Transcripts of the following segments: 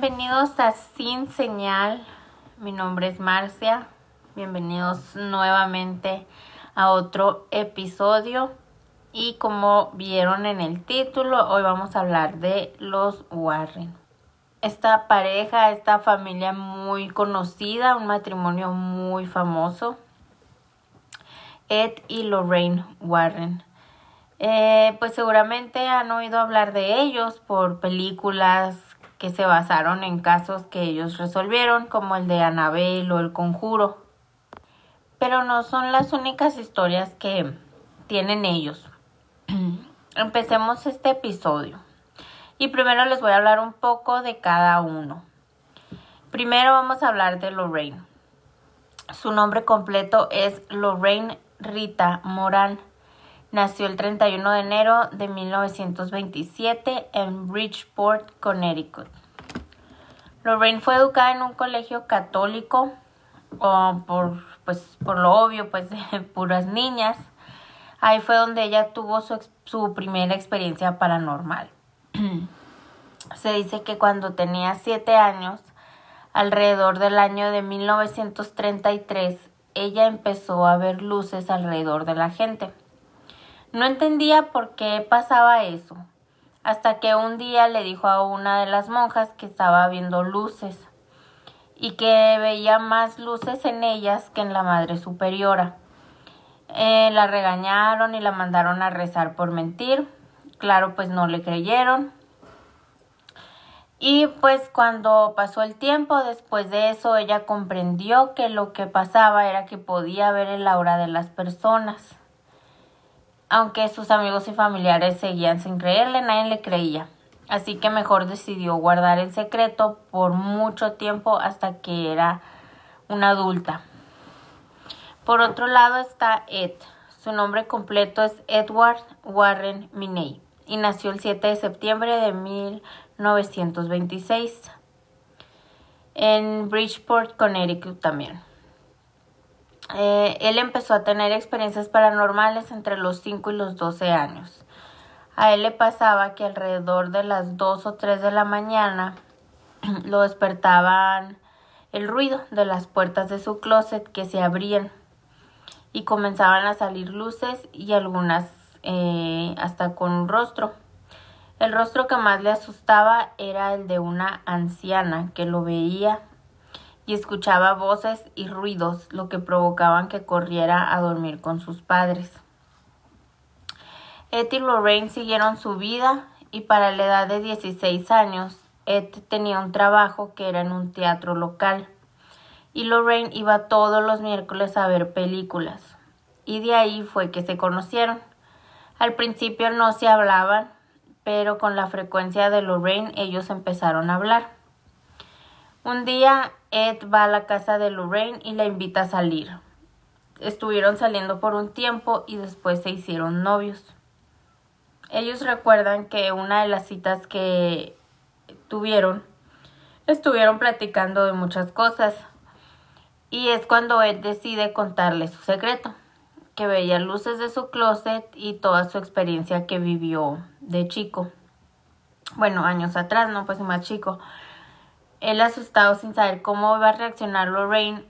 Bienvenidos a Sin Señal. Mi nombre es Marcia. Bienvenidos nuevamente a otro episodio. Y como vieron en el título, hoy vamos a hablar de los Warren. Esta pareja, esta familia muy conocida, un matrimonio muy famoso. Ed y Lorraine Warren. Eh, pues seguramente han oído hablar de ellos por películas que se basaron en casos que ellos resolvieron, como el de Annabelle o el Conjuro. Pero no son las únicas historias que tienen ellos. Empecemos este episodio. Y primero les voy a hablar un poco de cada uno. Primero vamos a hablar de Lorraine. Su nombre completo es Lorraine Rita Morán. Nació el 31 de enero de 1927 en Bridgeport, Connecticut. Lorraine fue educada en un colegio católico, por, pues, por lo obvio, pues de puras niñas. Ahí fue donde ella tuvo su, su primera experiencia paranormal. Se dice que cuando tenía siete años, alrededor del año de 1933, ella empezó a ver luces alrededor de la gente. No entendía por qué pasaba eso, hasta que un día le dijo a una de las monjas que estaba viendo luces y que veía más luces en ellas que en la Madre Superiora. Eh, la regañaron y la mandaron a rezar por mentir. Claro, pues no le creyeron. Y pues cuando pasó el tiempo, después de eso, ella comprendió que lo que pasaba era que podía ver el aura de las personas. Aunque sus amigos y familiares seguían sin creerle, nadie le creía. Así que mejor decidió guardar el secreto por mucho tiempo hasta que era una adulta. Por otro lado está Ed. Su nombre completo es Edward Warren Miney y nació el 7 de septiembre de 1926 en Bridgeport, Connecticut también. Eh, él empezó a tener experiencias paranormales entre los 5 y los 12 años. A él le pasaba que alrededor de las 2 o 3 de la mañana lo despertaban el ruido de las puertas de su closet que se abrían y comenzaban a salir luces y algunas eh, hasta con un rostro. El rostro que más le asustaba era el de una anciana que lo veía y escuchaba voces y ruidos, lo que provocaban que corriera a dormir con sus padres. Ed y Lorraine siguieron su vida y para la edad de 16 años, Ed tenía un trabajo que era en un teatro local y Lorraine iba todos los miércoles a ver películas. Y de ahí fue que se conocieron. Al principio no se hablaban, pero con la frecuencia de Lorraine ellos empezaron a hablar. Un día Ed va a la casa de Lorraine y la invita a salir. Estuvieron saliendo por un tiempo y después se hicieron novios. Ellos recuerdan que una de las citas que tuvieron estuvieron platicando de muchas cosas, y es cuando Ed decide contarle su secreto, que veía luces de su closet y toda su experiencia que vivió de chico. Bueno, años atrás, no pues más chico. Él asustado sin saber cómo iba a reaccionar Lorraine,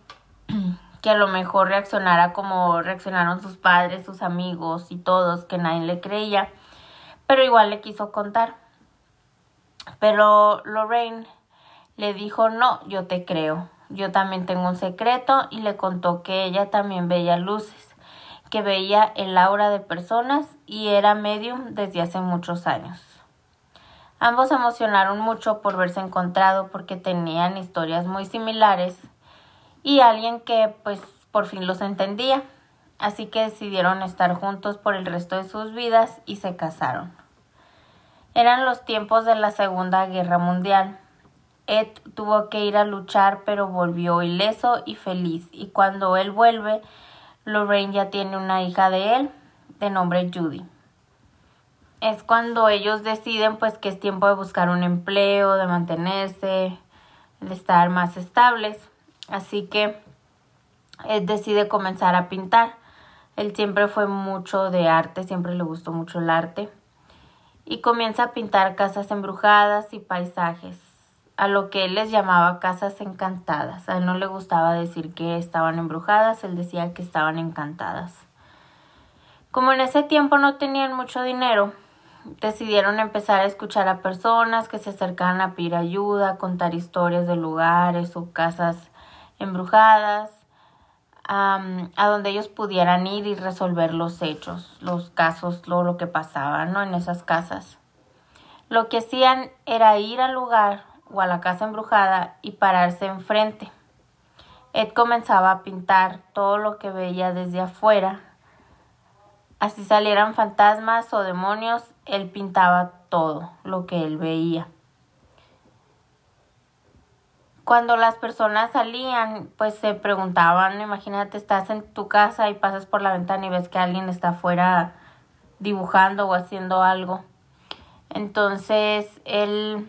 que a lo mejor reaccionara como reaccionaron sus padres, sus amigos y todos, que nadie le creía, pero igual le quiso contar. Pero Lorraine le dijo, no, yo te creo yo también tengo un secreto y le contó que ella también veía luces, que veía el aura de personas y era medium desde hace muchos años. Ambos se emocionaron mucho por verse encontrado porque tenían historias muy similares y alguien que pues por fin los entendía. Así que decidieron estar juntos por el resto de sus vidas y se casaron. Eran los tiempos de la Segunda Guerra Mundial Ed tuvo que ir a luchar, pero volvió ileso y feliz. Y cuando él vuelve, Lorraine ya tiene una hija de él, de nombre Judy. Es cuando ellos deciden pues que es tiempo de buscar un empleo, de mantenerse, de estar más estables. Así que Ed decide comenzar a pintar. Él siempre fue mucho de arte, siempre le gustó mucho el arte. Y comienza a pintar casas embrujadas y paisajes a lo que él les llamaba casas encantadas. A él no le gustaba decir que estaban embrujadas, él decía que estaban encantadas. Como en ese tiempo no tenían mucho dinero, decidieron empezar a escuchar a personas que se acercaban a pedir ayuda, a contar historias de lugares o casas embrujadas, a donde ellos pudieran ir y resolver los hechos, los casos, lo, lo que pasaba ¿no? en esas casas. Lo que hacían era ir al lugar o a la casa embrujada y pararse enfrente. Ed comenzaba a pintar todo lo que veía desde afuera. Así salieran fantasmas o demonios, él pintaba todo lo que él veía. Cuando las personas salían, pues se preguntaban, imagínate, estás en tu casa y pasas por la ventana y ves que alguien está afuera dibujando o haciendo algo. Entonces, él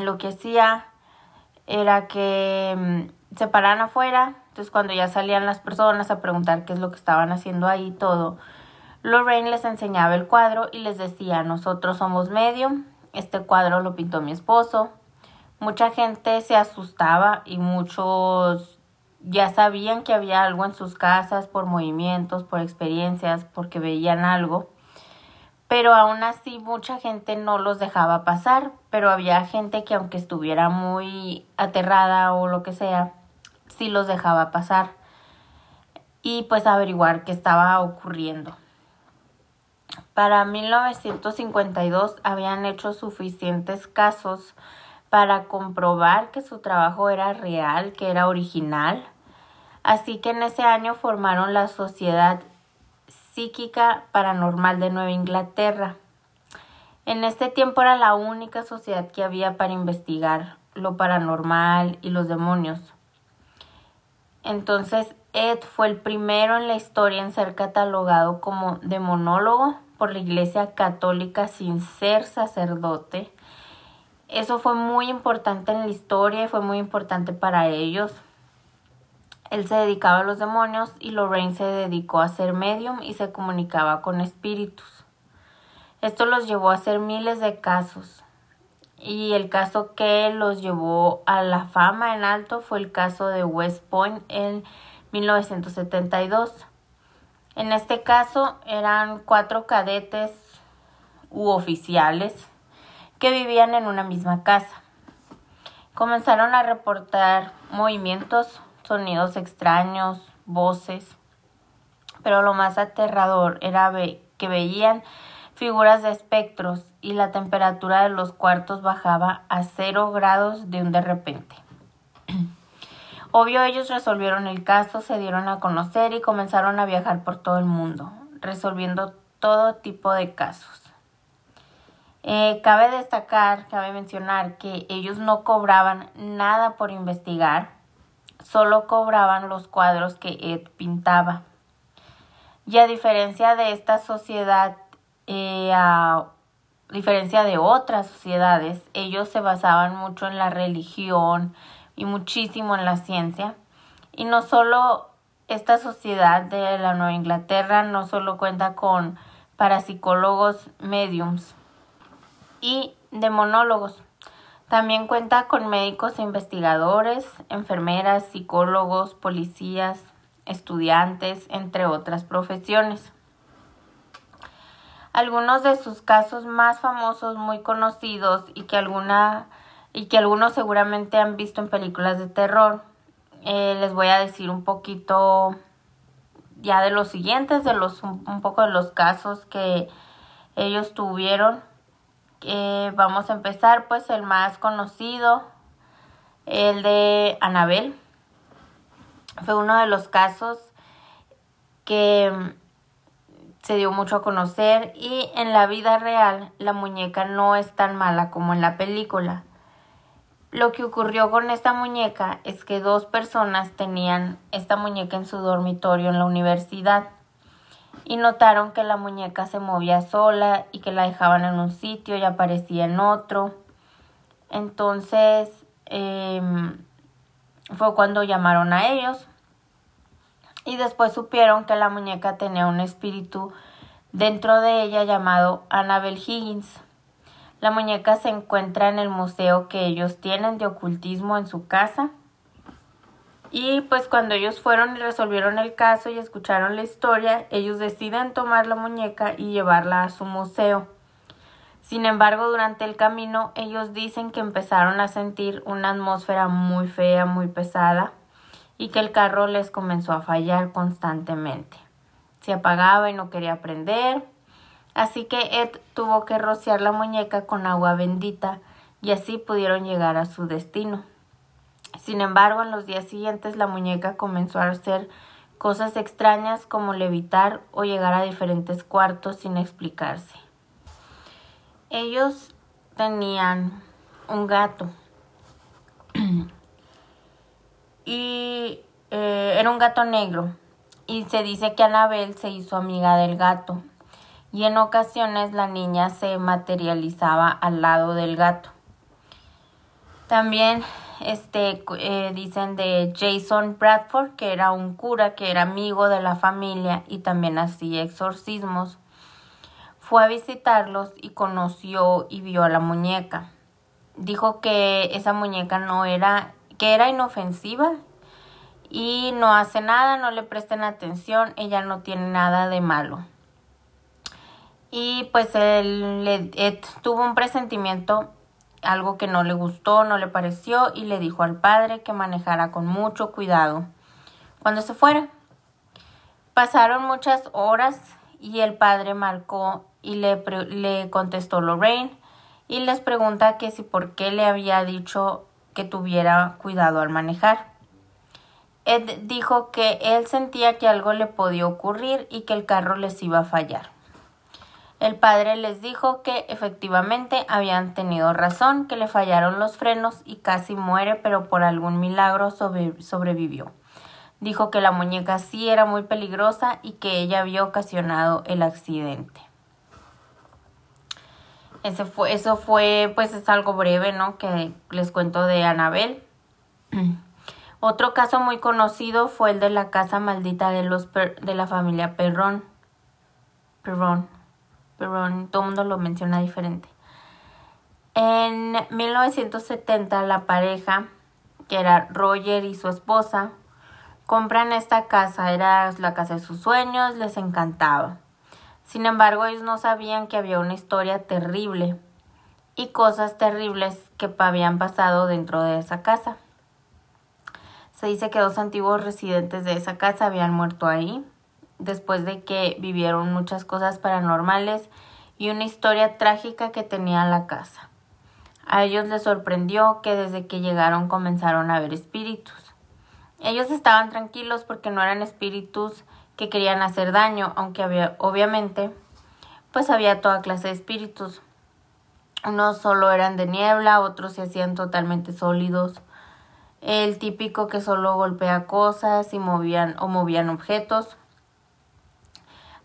lo que hacía era que mm, se paraban afuera, entonces cuando ya salían las personas a preguntar qué es lo que estaban haciendo ahí todo, Lorraine les enseñaba el cuadro y les decía, nosotros somos medium, este cuadro lo pintó mi esposo. Mucha gente se asustaba y muchos ya sabían que había algo en sus casas por movimientos, por experiencias, porque veían algo. Pero aún así mucha gente no los dejaba pasar, pero había gente que aunque estuviera muy aterrada o lo que sea, sí los dejaba pasar y pues averiguar qué estaba ocurriendo. Para 1952 habían hecho suficientes casos para comprobar que su trabajo era real, que era original. Así que en ese año formaron la Sociedad Psíquica Paranormal de Nueva Inglaterra. En este tiempo era la única sociedad que había para investigar lo paranormal y los demonios. Entonces Ed fue el primero en la historia en ser catalogado como demonólogo por la Iglesia Católica sin ser sacerdote. Eso fue muy importante en la historia y fue muy importante para ellos. Él se dedicaba a los demonios y Lorraine se dedicó a ser medium y se comunicaba con espíritus. Esto los llevó a hacer miles de casos. Y el caso que los llevó a la fama en alto fue el caso de West Point en 1972. En este caso eran cuatro cadetes u oficiales que vivían en una misma casa. Comenzaron a reportar movimientos, sonidos extraños, voces, pero lo más aterrador era que veían figuras de espectros y la temperatura de los cuartos bajaba a cero grados de un de repente. Obvio ellos resolvieron el caso, se dieron a conocer y comenzaron a viajar por todo el mundo, resolviendo todo tipo de casos. Eh, cabe destacar, cabe mencionar que ellos no cobraban nada por investigar, solo cobraban los cuadros que Ed pintaba. Y a diferencia de esta sociedad, eh, a diferencia de otras sociedades, ellos se basaban mucho en la religión, y muchísimo en la ciencia. Y no solo esta sociedad de la Nueva Inglaterra no solo cuenta con parapsicólogos mediums y demonólogos, también cuenta con médicos e investigadores, enfermeras, psicólogos, policías, estudiantes, entre otras profesiones. Algunos de sus casos más famosos, muy conocidos y que alguna y que algunos seguramente han visto en películas de terror. Eh, les voy a decir un poquito ya de los siguientes, de los un, poco de los casos que ellos tuvieron. Eh, vamos a empezar pues el más conocido, el de Anabel. Fue uno de los casos que mm, se dio mucho a conocer y en la vida real la muñeca no es tan mala como en la película. Lo que ocurrió con esta muñeca es que dos personas tenían esta muñeca en su dormitorio en la universidad y notaron que la muñeca se movía sola y que la dejaban en un sitio y aparecía en otro. Entonces em, fue cuando llamaron a ellos y después supieron que la muñeca tenía un espíritu dentro de ella llamado Annabel Higgins. La muñeca se encuentra en el museo que ellos tienen de ocultismo en su casa. Y pues cuando ellos fueron y resolvieron el caso y escucharon la historia, ellos deciden tomar la muñeca y llevarla a su museo. Sin embargo, durante el camino ellos dicen que empezaron a sentir una atmósfera muy fea, muy pesada y que el carro les comenzó a fallar constantemente. Se apagaba y no quería prender, así que Ed tuvo que rociar la muñeca con agua bendita y así pudieron llegar a su destino. Sin embargo, en los días siguientes la muñeca comenzó a hacer cosas extrañas como levitar o llegar a diferentes cuartos sin explicarse. Ellos tenían un gato y eh, era un gato negro y se dice que Anabel se hizo amiga del gato y en ocasiones la niña se materializaba al lado del gato. También este, eh, dicen de Jason Bradford, que era un cura, que era amigo de la familia y también hacía exorcismos. Fue a visitarlos y conoció y vio a la muñeca. Dijo que esa muñeca no era que era inofensiva y no hace nada, no le presten atención, ella no tiene nada de malo. Y pues él, tuvo un presentimiento, algo que no le gustó, no le pareció, y le dijo al padre que manejara con mucho cuidado cuando se fuera. Pasaron muchas horas y el padre marcó y le, le contestó Lorraine y les pregunta que si por qué le había dicho que tuviera cuidado al manejar. Ed dijo que él sentía que algo le podía ocurrir y que el carro les iba a fallar. El padre les dijo que efectivamente habían tenido razón, que le fallaron los frenos y casi muere, pero por algún milagro sobrevivió. Dijo que la muñeca sí era muy peligrosa y que ella había ocasionado el accidente. Ese fue, eso fue, pues es algo breve, ¿no? Que les cuento de Anabel. Otro caso muy conocido fue el de la casa maldita de los de la familia Perrón. Perrón. Perrón, todo el mundo lo menciona diferente. En 1970 la pareja, que era Roger y su esposa, compran esta casa, era la casa de sus sueños, les encantaba. Sin embargo, ellos no sabían que había una historia terrible y cosas terribles que habían pasado dentro de esa casa. Se dice que dos antiguos residentes de esa casa habían muerto ahí, después de que vivieron muchas cosas paranormales y una historia trágica que tenía la casa. A ellos les sorprendió que desde que llegaron comenzaron a ver espíritus. Ellos estaban tranquilos porque no eran espíritus que querían hacer daño, aunque había, obviamente, pues había toda clase de espíritus. Unos solo eran de niebla, otros se hacían totalmente sólidos. El típico que solo golpea cosas y movían o movían objetos.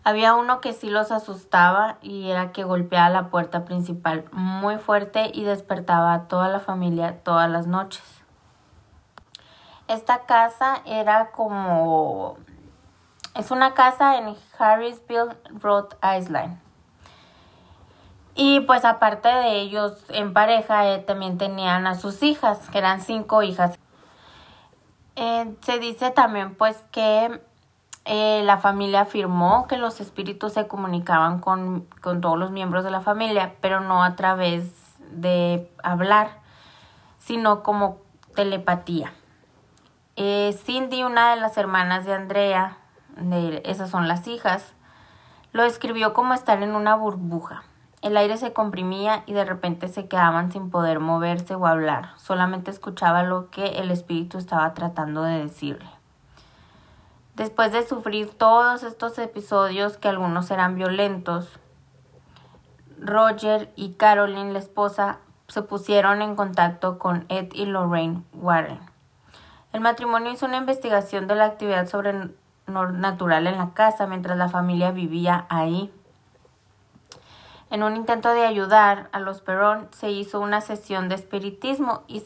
Había uno que sí los asustaba y era que golpeaba la puerta principal muy fuerte y despertaba a toda la familia todas las noches. Esta casa era como es una casa en Harrisville, Rhode Island. Y pues aparte de ellos en pareja, eh, también tenían a sus hijas, que eran cinco hijas. Eh, se dice también pues que eh, la familia afirmó que los espíritus se comunicaban con, con todos los miembros de la familia, pero no a través de hablar, sino como telepatía. Cindy, una de las hermanas de Andrea, esas son las hijas, lo escribió como estar en una burbuja. El aire se comprimía y de repente se quedaban sin poder moverse o hablar. Solamente escuchaba lo que el espíritu estaba tratando de decirle. Después de sufrir todos estos episodios que algunos eran violentos, Roger y Caroline, la esposa, se pusieron en contacto con Ed y Lorraine Warren. El matrimonio hizo una investigación de la actividad sobre natural en la casa mientras la familia vivía ahí. En un intento de ayudar a los Perón se hizo una sesión de espiritismo y,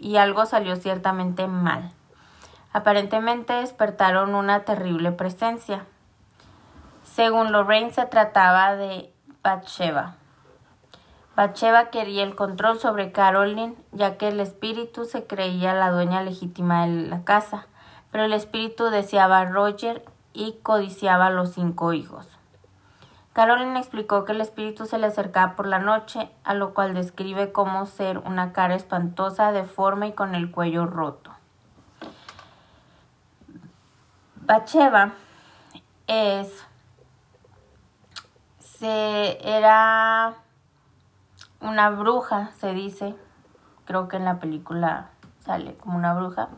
y algo salió ciertamente mal. Aparentemente despertaron una terrible presencia. Según Lorraine se trataba de Bathsheba. Bacheva quería el control sobre Caroline, ya que el espíritu se creía la dueña legítima de la casa, pero el espíritu deseaba a Roger y codiciaba a los cinco hijos. Caroline explicó que el espíritu se le acercaba por la noche, a lo cual describe como ser una cara espantosa, deforme y con el cuello roto. Bacheva es se era una bruja, se dice. Creo que en la película sale como una bruja.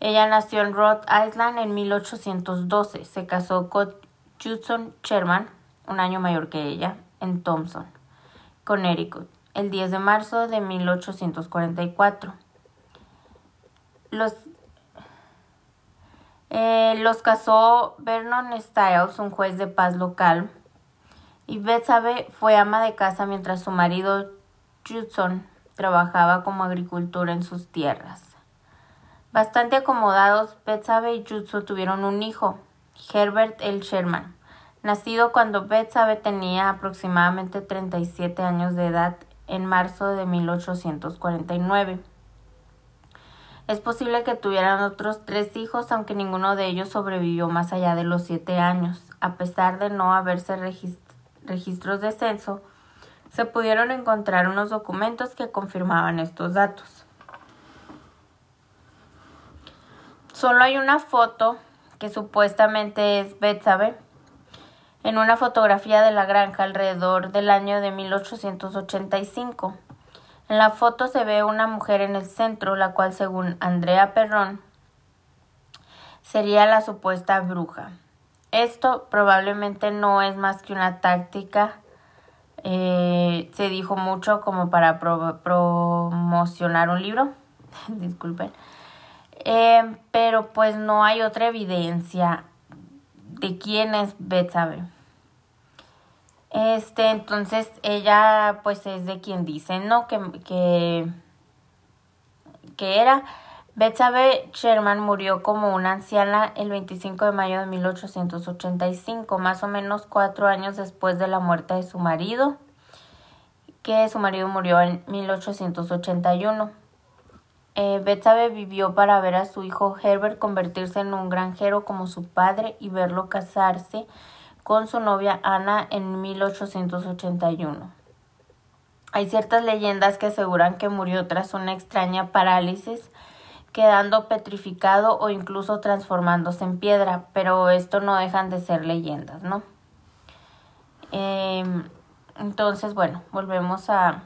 Ella nació en Rhode Island en 1812. Se casó con Judson Sherman, un año mayor que ella, en Thompson, Connecticut, el 10 de marzo de 1844. Los, eh, los casó Vernon Stiles, un juez de paz local, y Betsabe fue ama de casa mientras su marido Judson trabajaba como agricultor en sus tierras. Bastante acomodados, Betsabe y Judson tuvieron un hijo, Herbert L. Sherman, nacido cuando Betsabe tenía aproximadamente 37 años de edad en marzo de 1849. Es posible que tuvieran otros tres hijos, aunque ninguno de ellos sobrevivió más allá de los siete años, a pesar de no haberse registros de censo, se pudieron encontrar unos documentos que confirmaban estos datos. Solo hay una foto que supuestamente es Betsabe en una fotografía de la granja alrededor del año de 1885. En la foto se ve una mujer en el centro, la cual según Andrea Perrón sería la supuesta bruja. Esto probablemente no es más que una táctica. Eh, se dijo mucho como para promocionar un libro. Disculpen. Eh, pero pues no hay otra evidencia de quién es Betsabe. Este, entonces ella pues es de quien dice, ¿no? Que, que, que era. Betsabe Sherman murió como una anciana el 25 de mayo de 1885, más o menos cuatro años después de la muerte de su marido, que su marido murió en 1881. Eh, Betsabe vivió para ver a su hijo Herbert convertirse en un granjero como su padre y verlo casarse con su novia Ana en 1881. Hay ciertas leyendas que aseguran que murió tras una extraña parálisis, quedando petrificado o incluso transformándose en piedra, pero esto no dejan de ser leyendas, ¿no? Em, entonces, bueno, volvemos a,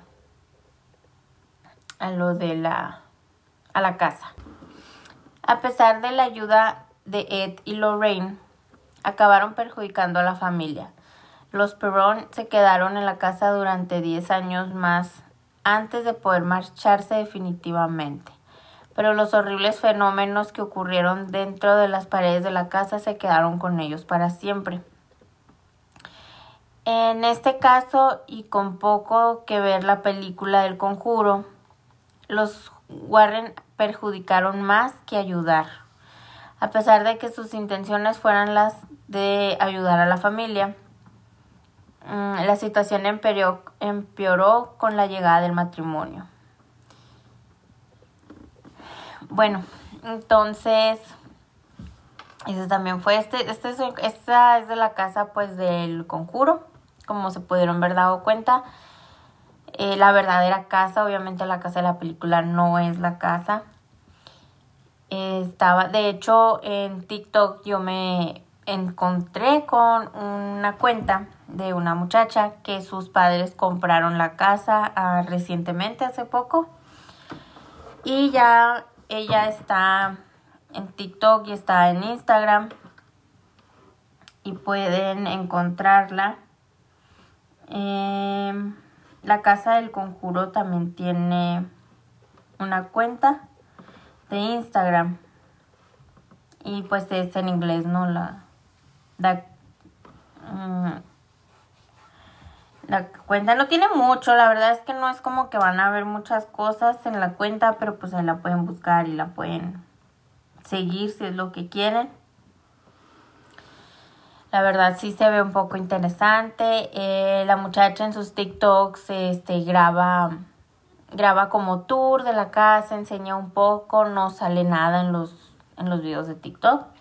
a lo de la a la casa. A pesar de la ayuda de Ed y Lorraine, acabaron perjudicando a la familia. Los Perron se quedaron en la casa durante 10 años más antes de poder marcharse definitivamente. Pero los horribles fenómenos que ocurrieron dentro de las paredes de la casa se quedaron con ellos para siempre. En este caso, y con poco que ver la película del conjuro, los Warren perjudicaron más que ayudar. A pesar de que sus intenciones fueran las de ayudar a la familia, mm, la situación empeoró, con la llegada del matrimonio. Bueno, entonces, ese también fue este, este es, esta es de la casa pues del conjuro, como se pudieron ver dado cuenta. Eh, la verdadera casa, obviamente la casa de la película no es la casa. estaba, de hecho, en TikTok yo me encontré con una cuenta de una muchacha que sus padres compraron la casa ah, recientemente, hace poco. Y ya ella está en TikTok y está en Instagram. Y pueden encontrarla. Eh, la Casa del Conjuro también tiene una cuenta de Instagram. Y pues es en inglés, ¿no? La, mm, la, cuenta no tiene mucho, la verdad es que no es como que van a ver muchas cosas en la cuenta, pero pues ahí la pueden buscar y la pueden seguir si es lo que quieren. La verdad sí se ve un poco interesante. Eh, la muchacha en sus TikToks este, graba, graba como tour de la casa, enseña un poco, no sale nada en los, en los videos de TikTok.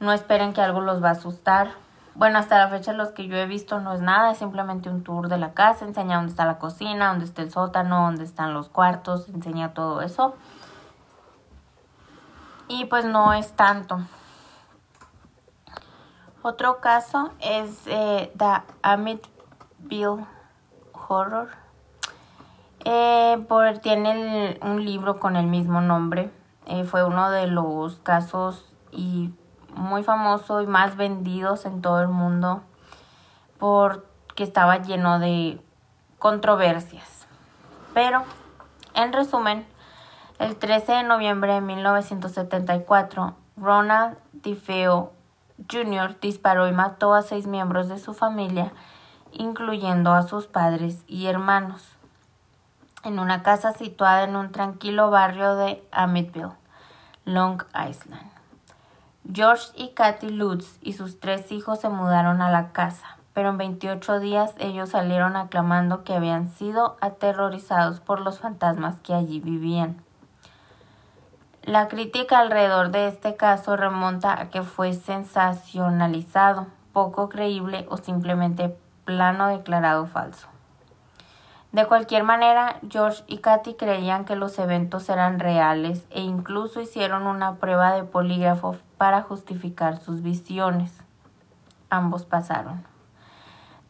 No esperen que algo los va a asustar. Bueno, hasta la fecha los que yo he visto no es nada, es simplemente un tour de la casa, enseña dónde está la cocina, dónde está el sótano, dónde están los cuartos, enseña todo eso. Y pues no es tanto. Otro caso es eh, The Amityville Horror. Eh, por, tiene un libro con el mismo nombre. Eh, fue uno de los casos y muy famoso y más vendidos en todo el mundo porque estaba lleno de controversias. Pero, en resumen, el 13 de noviembre de 1974, Ronald DeFeo Jr. disparó y mató a seis miembros de su familia, incluyendo a sus padres y hermanos, en una casa situada en un tranquilo barrio de Amityville, Long Island. George y Kathy Lutz y sus tres hijos se mudaron a la casa, pero en 28 días ellos salieron aclamando que habían sido aterrorizados por los fantasmas que allí vivían. La crítica alrededor de este caso remonta a que fue sensacionalizado, poco creíble o simplemente plano declarado falso. De cualquier manera, George y Kathy creían que los eventos eran reales e incluso hicieron una prueba de polígrafo para justificar sus visiones. Ambos pasaron.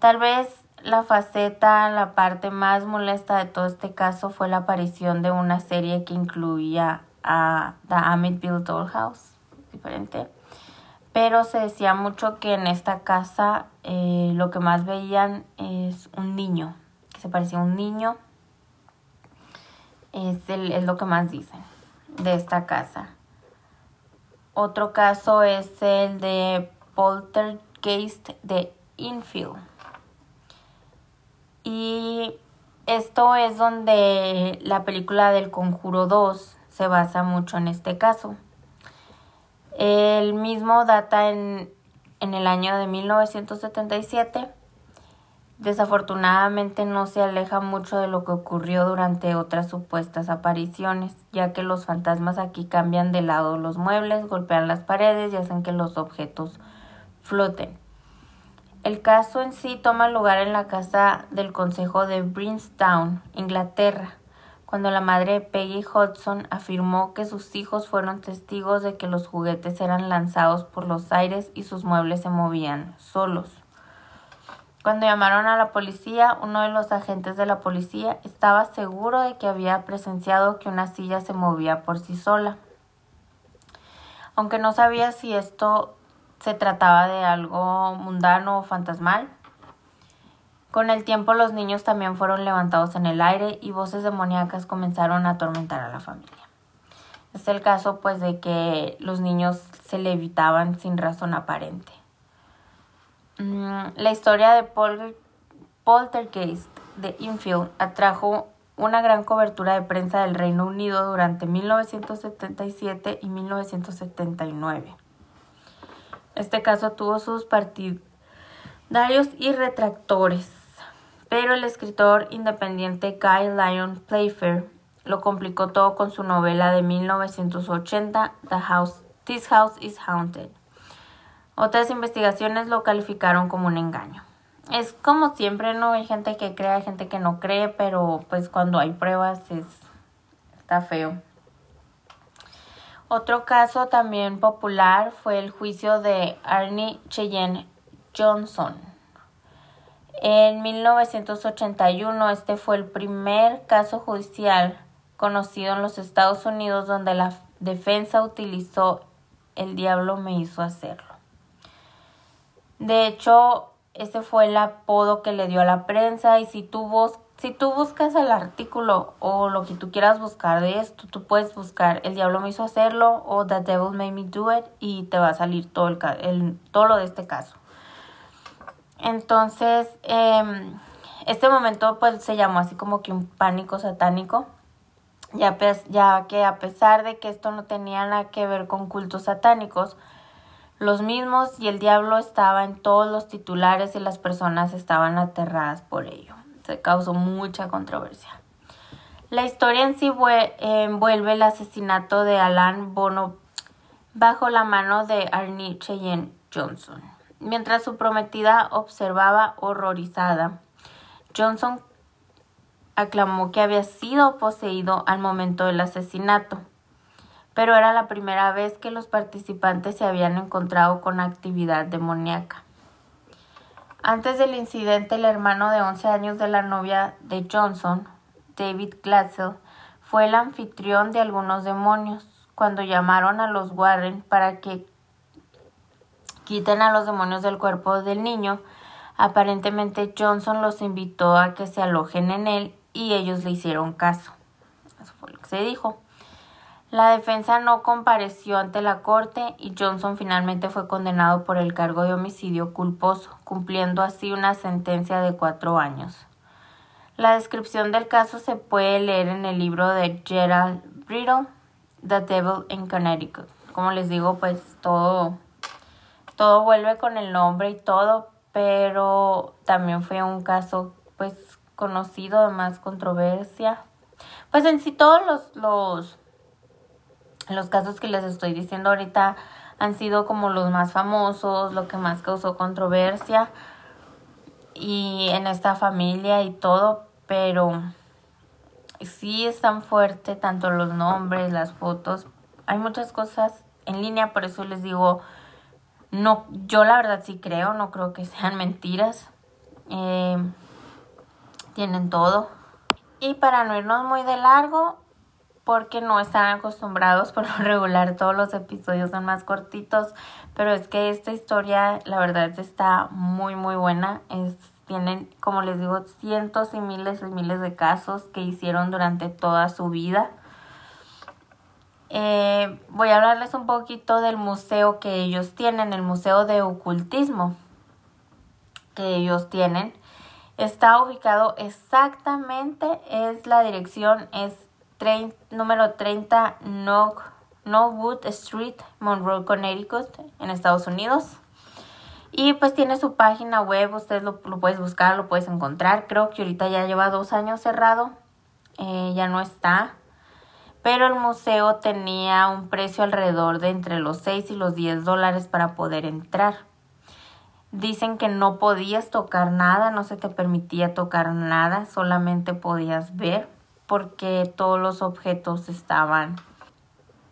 Tal vez la faceta, la parte más molesta de todo este caso fue la aparición de una serie que incluía a The Amityville Dollhouse, diferente. Pero se decía mucho que en esta casa eh, lo que más veían es un niño, se parecía a un niño. Es, el, es lo que más dicen de esta casa. Otro caso es el de Poltergeist de Infield. Y esto es donde la película del Conjuro 2 se basa mucho en este caso. El mismo data en, en el año de 1977. Desafortunadamente no se aleja mucho de lo que ocurrió durante otras supuestas apariciones, ya que los fantasmas aquí cambian de lado los muebles, golpean las paredes y hacen que los objetos floten. El caso en sí toma lugar en la casa del Consejo de Brinstown, Inglaterra, cuando la madre Peggy Hudson afirmó que sus hijos fueron testigos de que los juguetes eran lanzados por los aires y sus muebles se movían solos. Cuando llamaron a la policía, uno de los agentes de la policía estaba seguro de que había presenciado que una silla se movía por sí sola. Aunque no sabía si esto se trataba de algo mundano o fantasmal, con el tiempo los niños también fueron levantados en el aire y voces demoníacas comenzaron a atormentar a la familia. Es el caso pues de que los niños se levitaban sin razón aparente. Mm, la historia de Poltergeist de Infield atrajo una gran cobertura de prensa del Reino Unido durante 1977 y 1979. Este caso tuvo sus partidarios y retractores pero el escritor independiente Guy Lyon Playfair lo complicó todo con su novela de 1980, The House, This House is Haunted. Otras investigaciones lo calificaron como un engaño. Es como siempre, ¿no? Hay gente que cree, hay gente que no cree, pero pues cuando hay pruebas es está feo. Otro caso también popular fue el juicio de Arnie Cheyenne Johnson en 1981 este fue el primer caso judicial conocido en los Estados Unidos donde la defensa utilizó el diablo me hizo hacerlo. De hecho, ese fue el apodo que le dio a la prensa y si tú, si tú buscas el artículo o lo que tú quieras buscar de esto, tú puedes buscar El diablo me hizo hacerlo o The Devil Made Me Do It y te va a salir todo, el todo lo de este caso. Entonces, eh, este momento pues se llamó así como que un pánico satánico, ya, ya que a pesar de que esto no tenía nada que ver con cultos satánicos, los mismos y el diablo estaba en todos los titulares y las personas estaban aterradas por ello. Se causó mucha controversia. La historia en sí envuelve el asesinato de Alan Bono bajo la mano de Arnie Cheyenne Johnson. Mientras su prometida observaba horrorizada, Johnson aclamó que había sido poseído al momento del asesinato, pero era la primera vez que los participantes se habían encontrado con actividad demoníaca. Antes del incidente, el hermano de 11 años de la novia de Johnson, David Glatzel, fue el anfitrión de algunos demonios. Cuando llamaron a los Warren para que quiten a los demonios del cuerpo del niño, aparentemente Johnson los invitó a que se alojen en él y ellos le hicieron caso. Eso fue lo que se dijo. La defensa no compareció ante la corte y Johnson finalmente fue condenado por el cargo de homicidio culposo, cumpliendo así una sentencia de cuatro años. La descripción del caso se puede leer en el libro de Gerald Brittle, The Devil in Connecticut. Como les digo, pues todo, todo vuelve con el nombre y todo, pero también fue un caso pues conocido de más controversia. Pues en sí todos los, los, los casos que les estoy diciendo ahorita han sido como los más famosos, lo que más causó controversia y en esta familia y todo, pero sí es tan fuerte tanto los nombres, las fotos, hay muchas cosas en línea, por eso les digo, no, yo la verdad sí creo, no creo que sean mentiras. Eh, tienen todo. Y para no irnos muy de largo, porque no están acostumbrados por lo regular, todos los episodios son más cortitos, pero es que esta historia la verdad está muy muy buena. Tienen, como les digo, cientos y miles y miles de casos que hicieron durante toda su vida. Eh, voy a hablarles un poquito del museo que ellos tienen, el Museo de Ocultismo que ellos tienen. Está ubicado exactamente, es la dirección, es número 30 Norwood Street, Monroe, Connecticut, en Estados Unidos. Y pues tiene su página web, usted lo, puedes buscar, lo puedes encontrar. Creo que ahorita ya lleva dos años cerrado, eh, ya no está. Pero el museo tenía un precio alrededor de entre los 6 y los 10 dólares para poder entrar. Dicen que no podías tocar nada, no se te permitía tocar nada, solamente podías ver porque todos los objetos estaban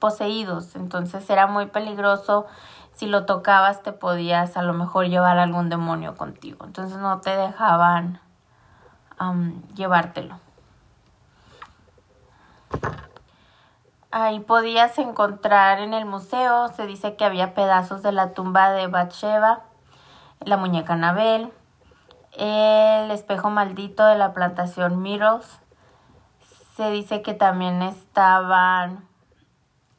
poseídos. Entonces era muy peligroso. Si lo tocabas te podías a lo mejor llevar algún demonio contigo. Entonces no te dejaban llevártelo. Ahí podías encontrar en el museo, se dice que había pedazos de la tumba de Bathsheba la muñeca Anabel, el espejo maldito de la plantación Miros. Se dice que también estaban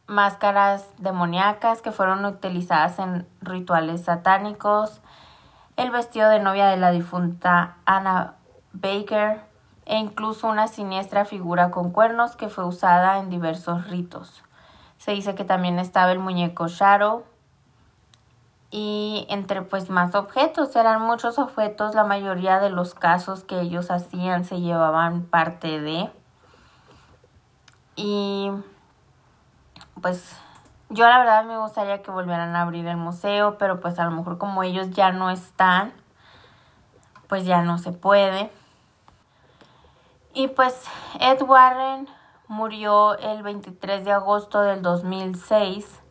máscaras demoníacas que fueron utilizadas en rituales satánicos, el vestido de novia de la difunta Anna Baker e incluso una siniestra figura con cuernos que fue usada en diversos ritos. Se dice que también estaba el muñeco Shadow, y entre pues más objetos, eran muchos objetos, la mayoría de los casos que ellos hacían se llevaban parte de y pues yo la verdad me gustaría que volvieran a abrir el museo, pero pues a lo mejor como ellos ya no están, pues ya no se puede. Y pues Ed Warren murió el 23 de agosto del 2006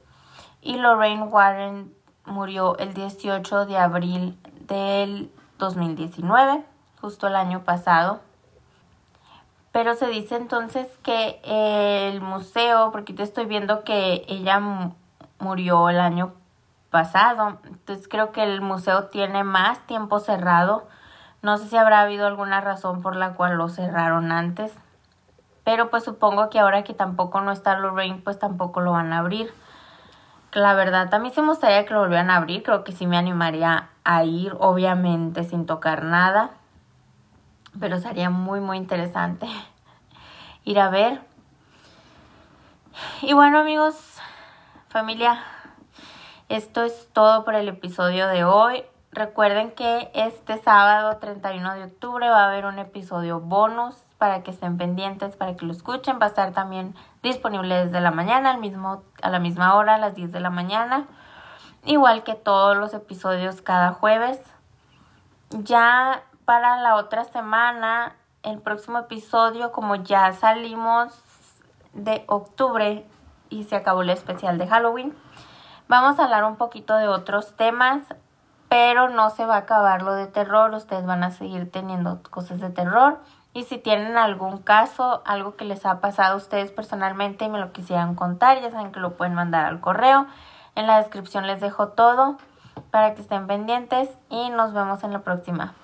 y Lorraine Warren murió el 18 de abril del 2019, justo el año pasado. Pero se dice entonces que el museo, porque te estoy viendo que ella murió el año pasado, entonces creo que el museo tiene más tiempo cerrado. No sé si habrá habido alguna razón por la cual lo cerraron antes. Pero pues supongo que ahora que tampoco no está Lorraine, pues tampoco lo van a abrir la verdad, mí sí me gustaría que lo volvieran a abrir. Creo que sí me animaría a ir, obviamente sin tocar nada. Pero sería muy, muy interesante ir a ver. Y bueno, amigos, familia, Esto es todo por el episodio de hoy. Recuerden que este sábado 31 de octubre va a haber un episodio bonus para que estén pendientes, para que lo escuchen. Va a estar también disponible desde la mañana, al mismo, a la misma hora, a las 10 de la mañana. Igual que todos los episodios cada jueves. Ya para la otra semana, el próximo episodio, como ya salimos de octubre y se acabó el especial de Halloween, vamos a hablar un poquito de otros temas pero no se va a acabar lo de terror, ustedes van a seguir teniendo cosas de terror. Y si tienen algún caso, algo que les ha pasado a ustedes personalmente y me lo quisieran contar, ya saben que lo pueden mandar al correo. En la descripción les dejo todo para que estén pendientes y nos vemos en la próxima.